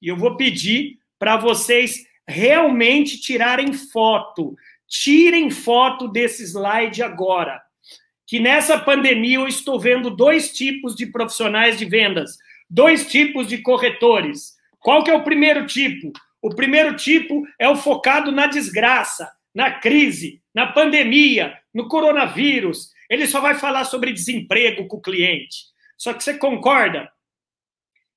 E eu vou pedir para vocês realmente tirarem foto. Tirem foto desse slide agora. Que nessa pandemia eu estou vendo dois tipos de profissionais de vendas, dois tipos de corretores. Qual que é o primeiro tipo? O primeiro tipo é o focado na desgraça, na crise, na pandemia, no coronavírus. Ele só vai falar sobre desemprego com o cliente. Só que você concorda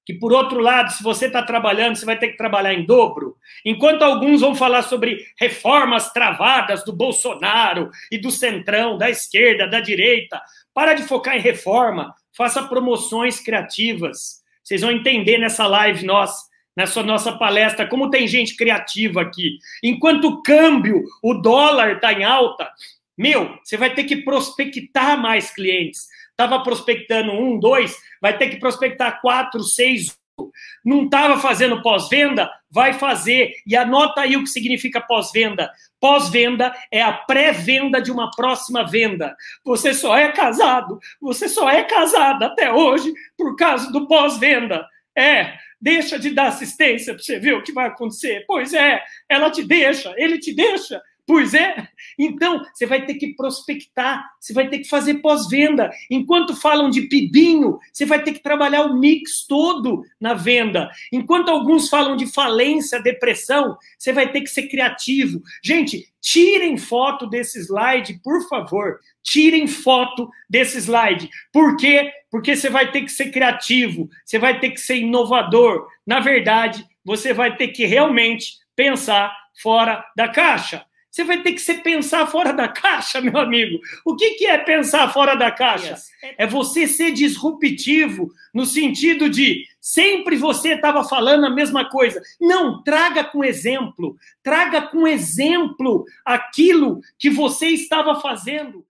que, por outro lado, se você está trabalhando, você vai ter que trabalhar em dobro. Enquanto alguns vão falar sobre reformas travadas do Bolsonaro e do centrão, da esquerda, da direita, para de focar em reforma, faça promoções criativas. Vocês vão entender nessa live nossa nessa nossa palestra, como tem gente criativa aqui. Enquanto o câmbio, o dólar está em alta, meu, você vai ter que prospectar mais clientes. Estava prospectando um, dois, vai ter que prospectar quatro, seis. Não estava fazendo pós-venda? Vai fazer. E anota aí o que significa pós-venda. Pós-venda é a pré-venda de uma próxima venda. Você só é casado, você só é casada até hoje por causa do pós-venda. É, deixa de dar assistência para você ver o que vai acontecer. Pois é, ela te deixa, ele te deixa. Pois é. Então, você vai ter que prospectar, você vai ter que fazer pós-venda. Enquanto falam de pibinho, você vai ter que trabalhar o mix todo na venda. Enquanto alguns falam de falência, depressão, você vai ter que ser criativo. Gente, tirem foto desse slide, por favor. Tirem foto desse slide. Por quê? Porque você vai ter que ser criativo, você vai ter que ser inovador. Na verdade, você vai ter que realmente pensar fora da caixa. Você vai ter que ser pensar fora da caixa, meu amigo. O que, que é pensar fora da caixa? É você ser disruptivo no sentido de sempre você estava falando a mesma coisa. Não, traga com exemplo. Traga com exemplo aquilo que você estava fazendo.